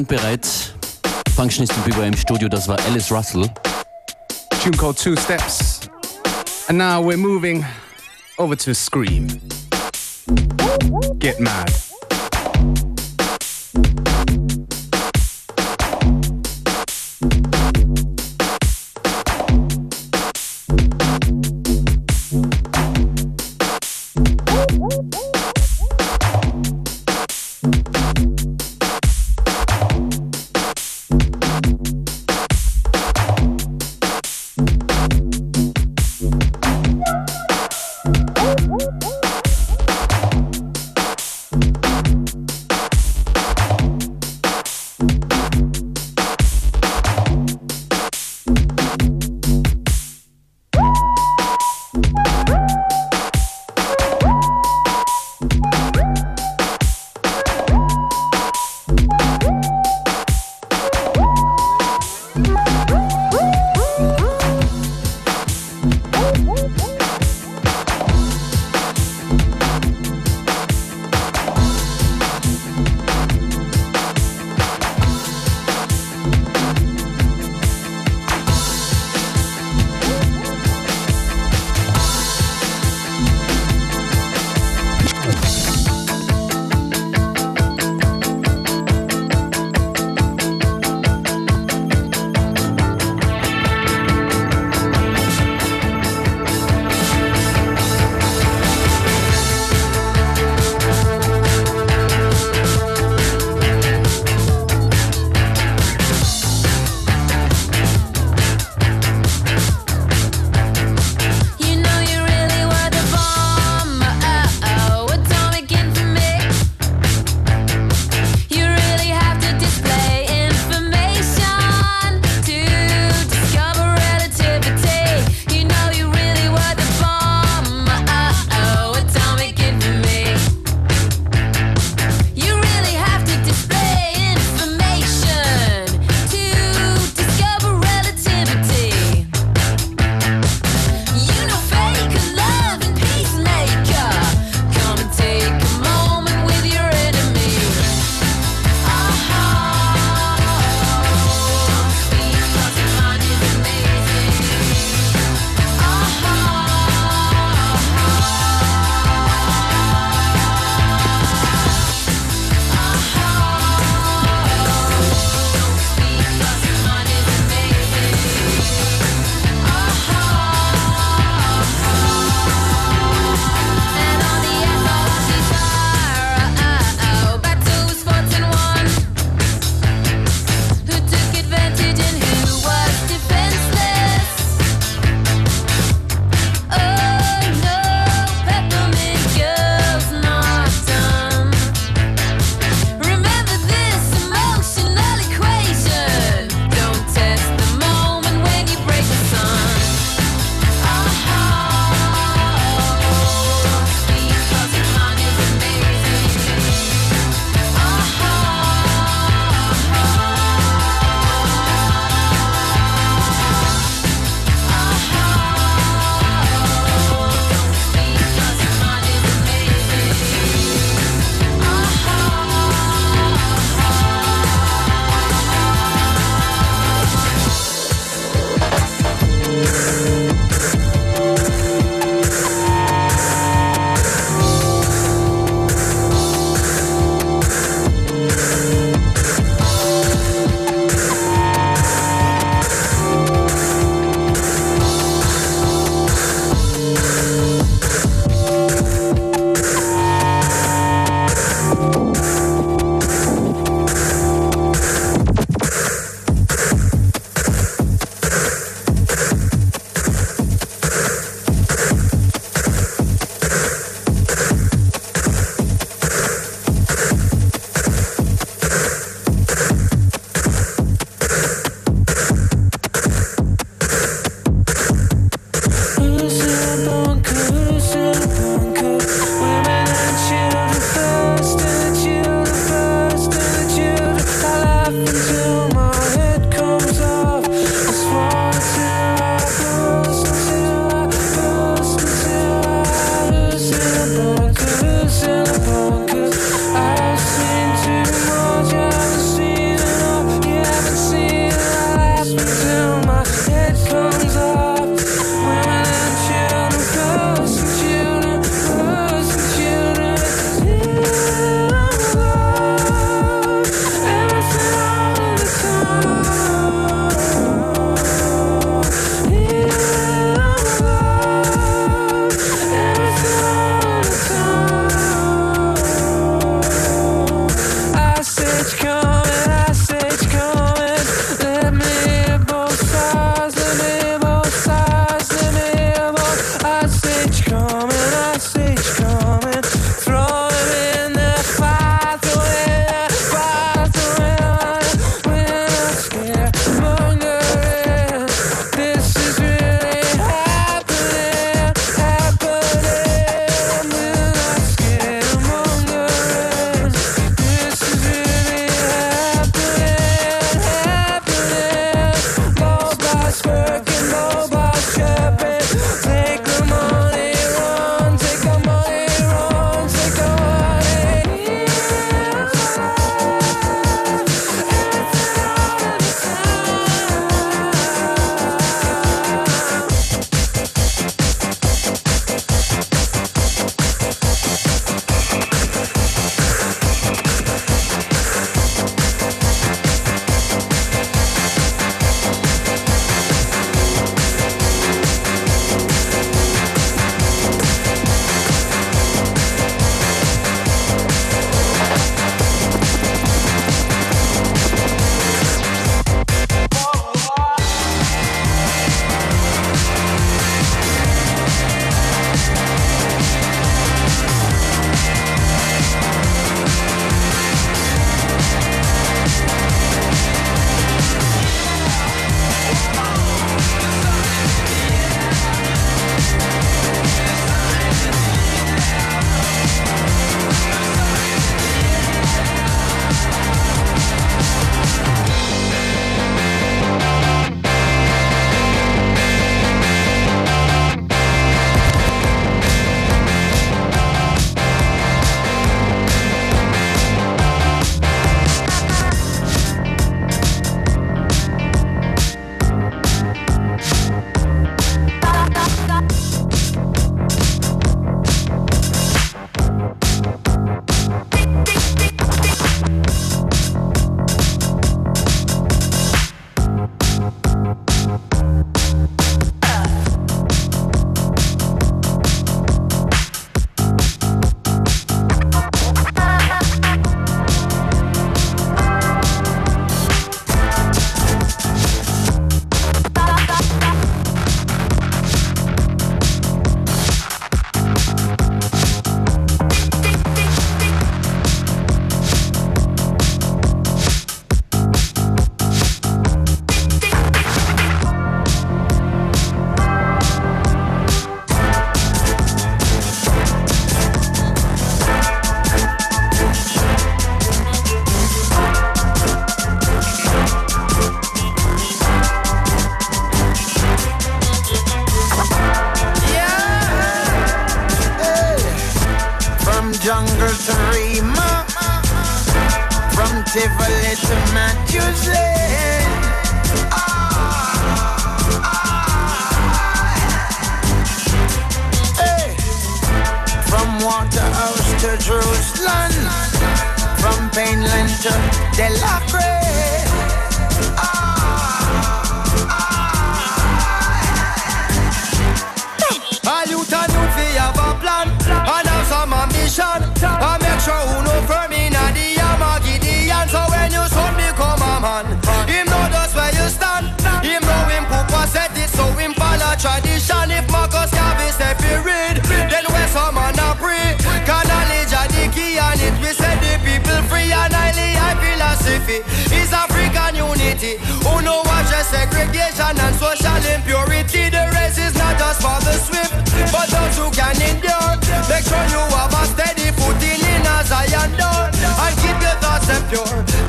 Sind bereit. Functionist Bigger im Studio, das war Alice Russell. Tune called Two Steps. And now we're moving over to Scream. Get mad.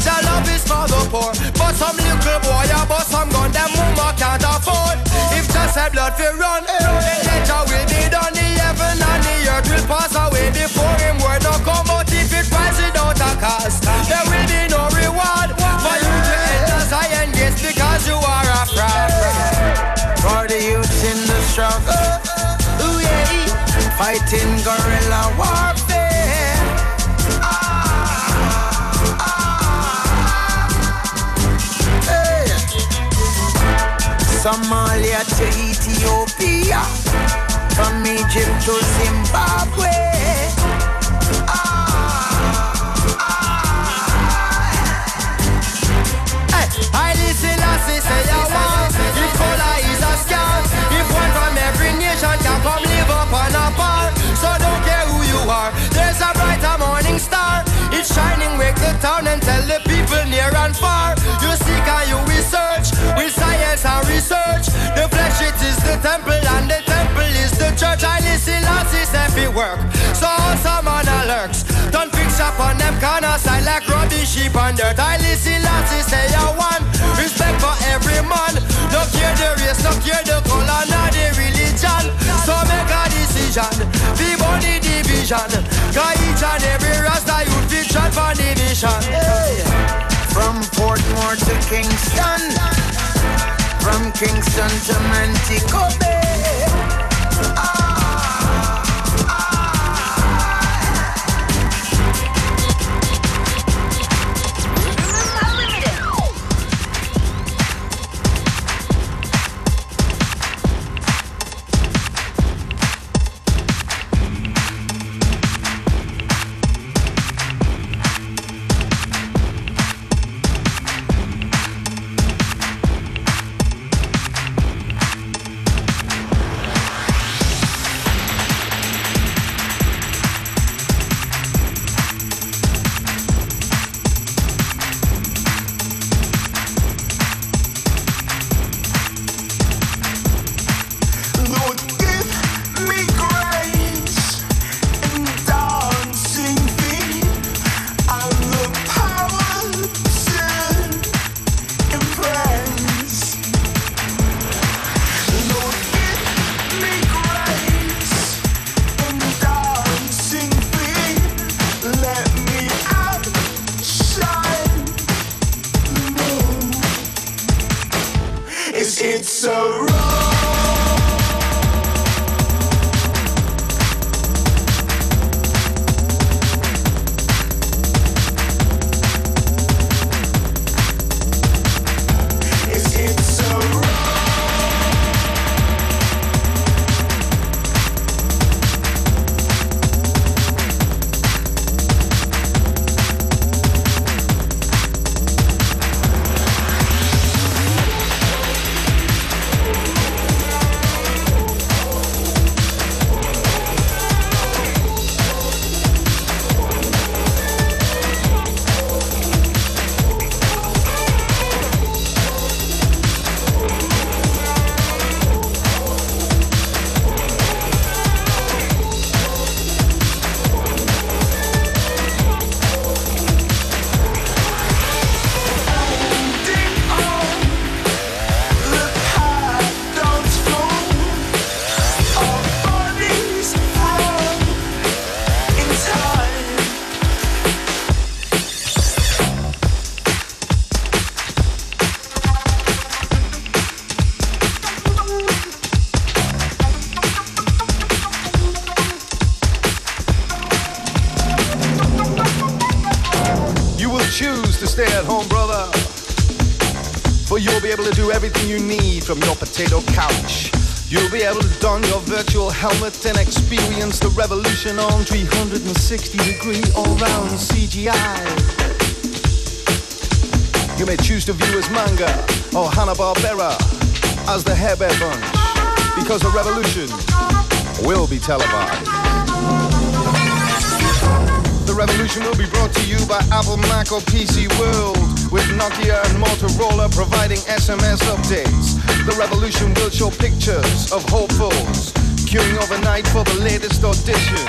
The love is for the poor. But some little boy a bust some gun Them mama can't afford. If just a blood fi run Then nature will be done. The heaven and the earth will pass away Before him. Word no come But if it rise without a cost There will be no reward For you to enter Zion gates Because you are a fraud. For the youth in the struggle. Ooh yeah, fighting guerrilla warfare. Somalia to Ethiopia, from Egypt to Zimbabwe. Ah, ah. Hey, I listen, I say, say, I want. If color is a scam, if one from every nation can come live up on a par. So don't care who you are, there's a brighter morning star. It's shining, wake the town and tell the people near and far. You seek and you research, with research. The flesh it is the temple and the temple is the church. I listen, I see, every work. So some on lurks. Don't fix up on them corner side like rubbish, sheep and dirt. I listen, I see, say I want respect for every man. No care the race, no care the color, nor the religion. So make a decision, be body division. Cause each and every rasta you fit shot for division. Hey. From Portmore to Kingston, from Kingston to Montego Bay. Ah. Helmet and experience the revolution on 360 degree all-round CGI. You may choose to view as manga or Hanna-Barbera as the Hair Bear Bunch because the revolution will be televised. The revolution will be brought to you by Apple, Mac, or PC World, with Nokia and Motorola providing SMS updates. The revolution will show pictures of hopefuls queuing overnight for the latest audition.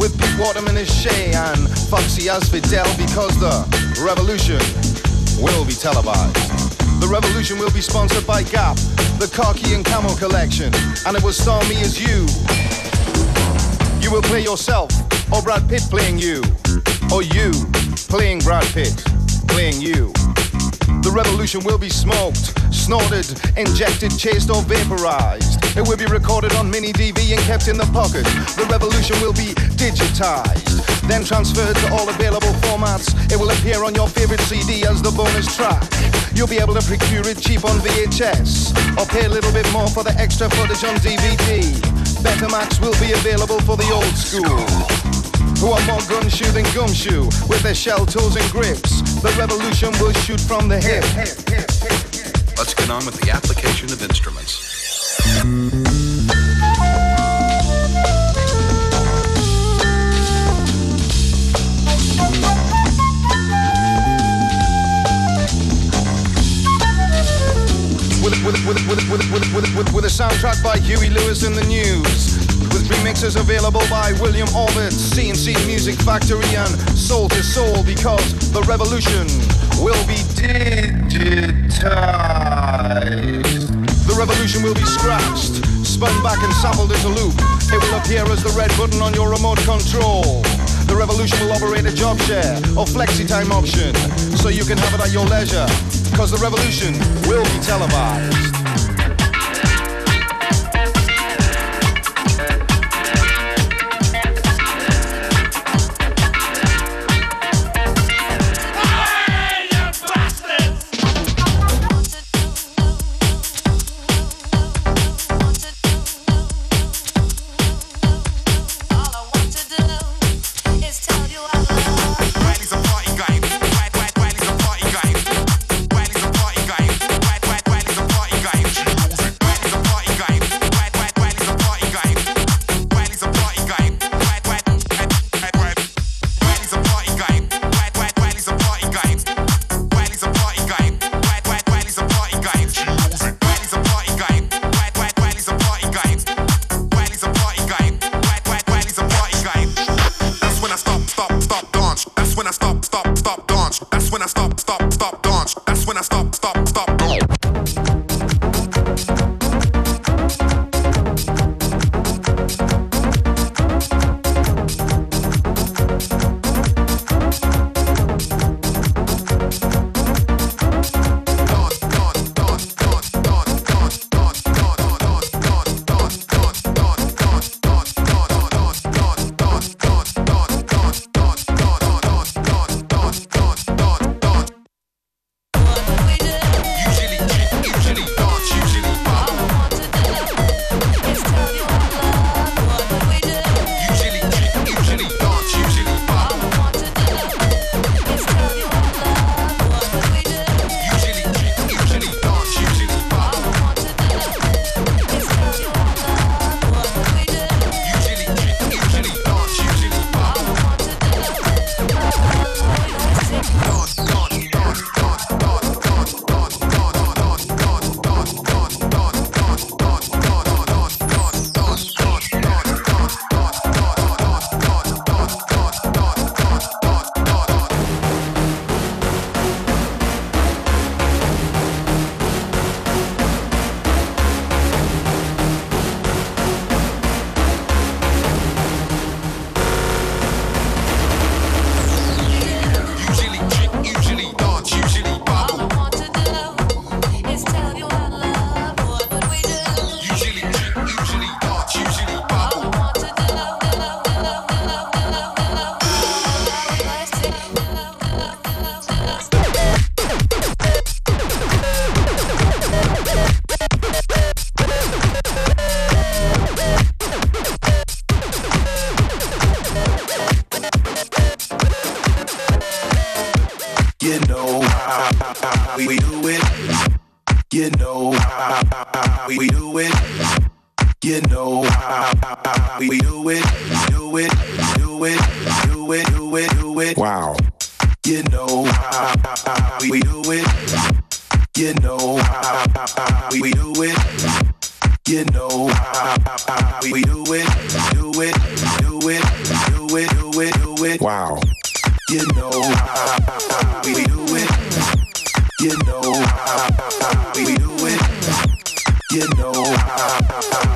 With Pete Waterman as Che and Foxy as Fidel, because the revolution will be televised. The revolution will be sponsored by Gap, the Khaki and Camo collection, and it will star me as you. You will play yourself or Brad Pitt playing you, or you playing Brad Pitt, playing you. The revolution will be smoked, snorted, injected, chased, or vaporized. It will be recorded on mini DV and kept in the pocket. The revolution will be digitized, then transferred to all available formats. It will appear on your favorite CD as the bonus track. You'll be able to procure it cheap on VHS, or pay a little bit more for the extra footage on DVD. Betamax will be available for the old school who are more gumshoe than gumshoe with their shell tools and grips. The revolution will shoot from the hip. Let's get on with the application of instruments with a soundtrack by Huey Lewis and the News. With remixes available by William Orbit, C+C Music Factory, and Soul II Soul because the revolution will be digitized. The revolution will be scratched, spun back and sampled into loop. It will appear as the red button on your remote control. The revolution will operate a job share or flexi time option so you can have it at your leisure because the revolution will be televised. Bye.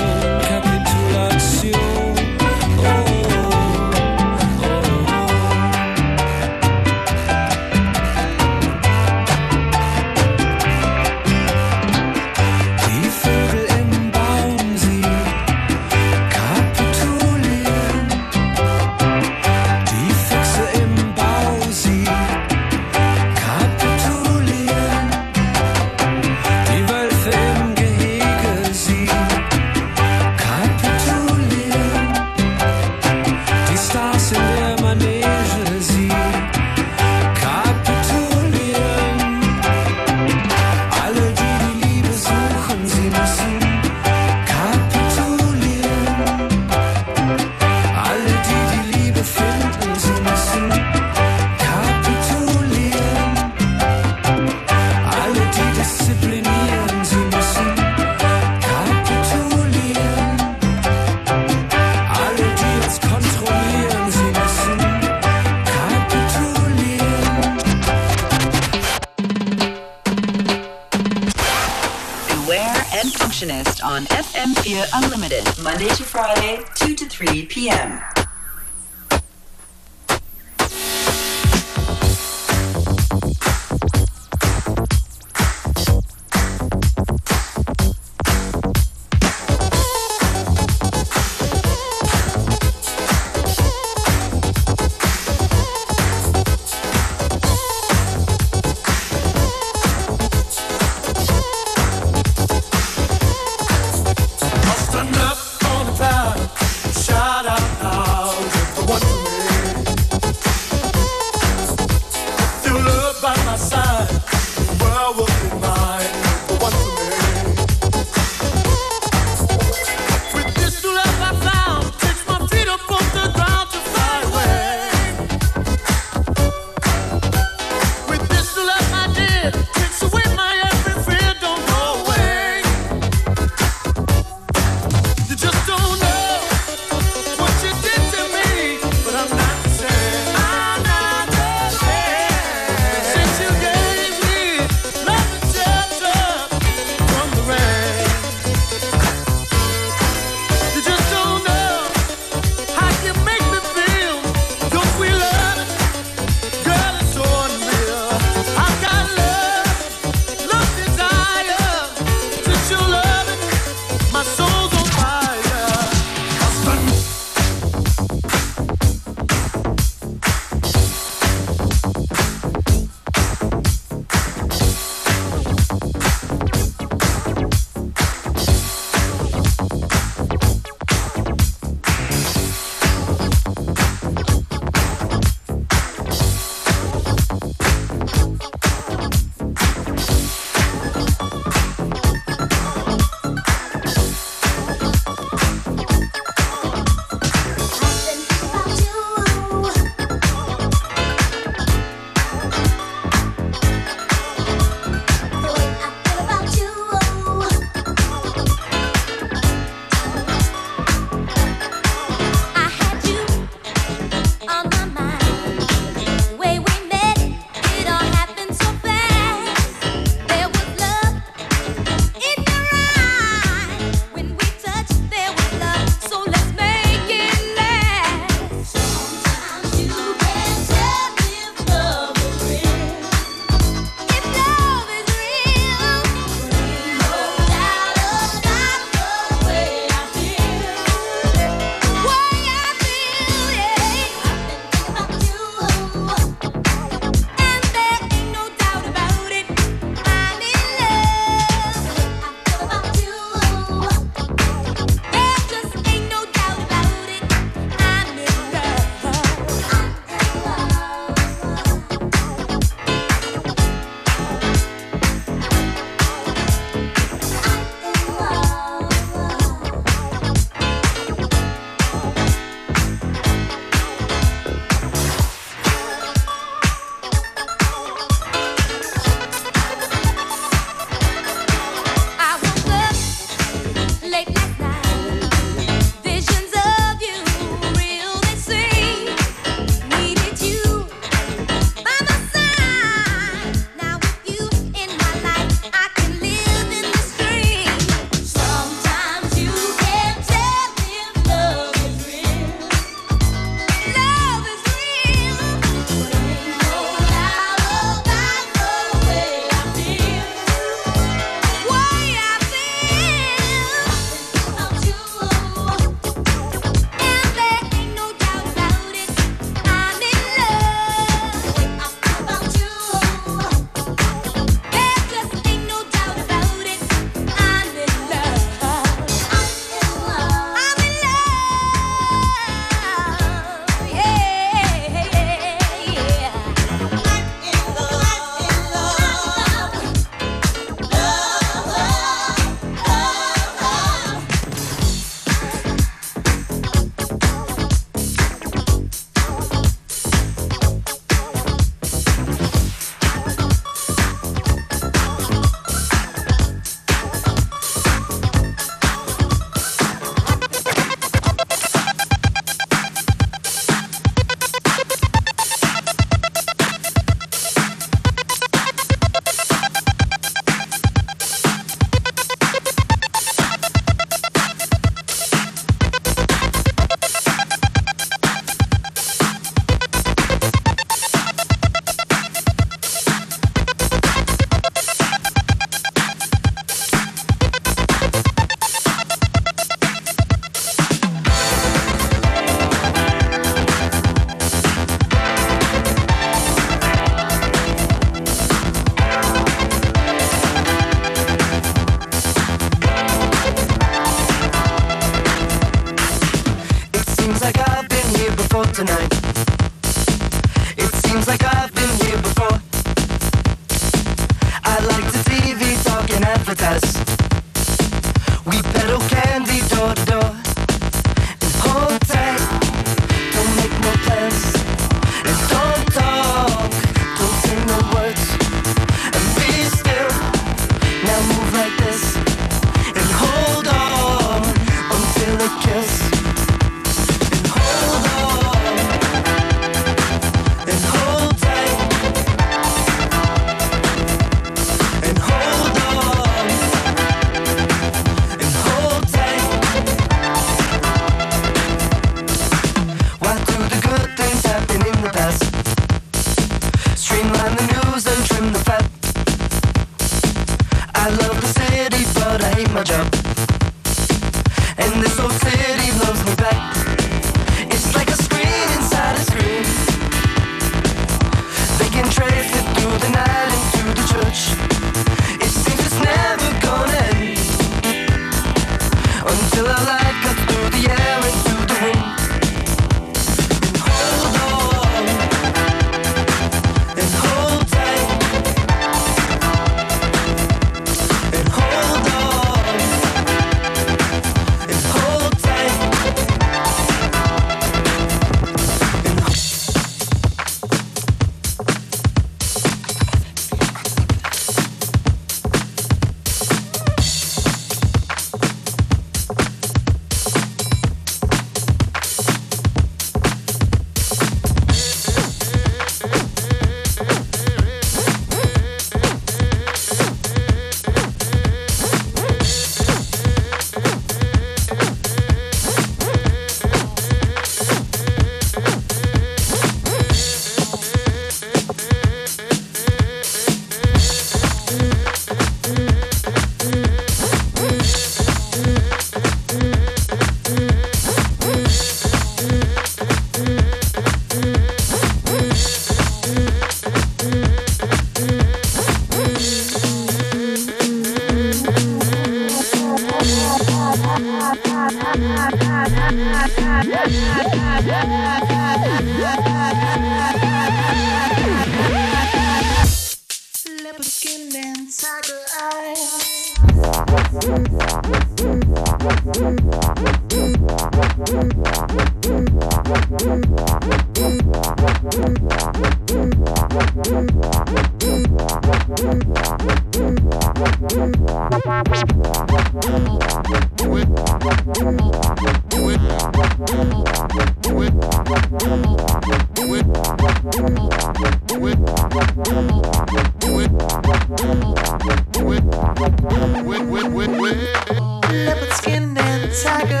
Tiger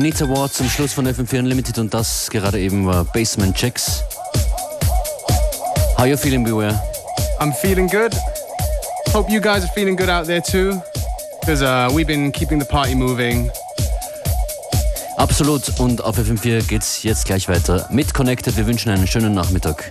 Anita Ward zum Schluss von FM4 Unlimited und das gerade eben war Basement Checks. How you feeling, Beware? I'm feeling good. Hope you guys are feeling good out there too. Because uh, we've been keeping the party moving. Absolut. Und auf FM4 geht's jetzt gleich weiter mit Connected. Wir wünschen einen schönen Nachmittag.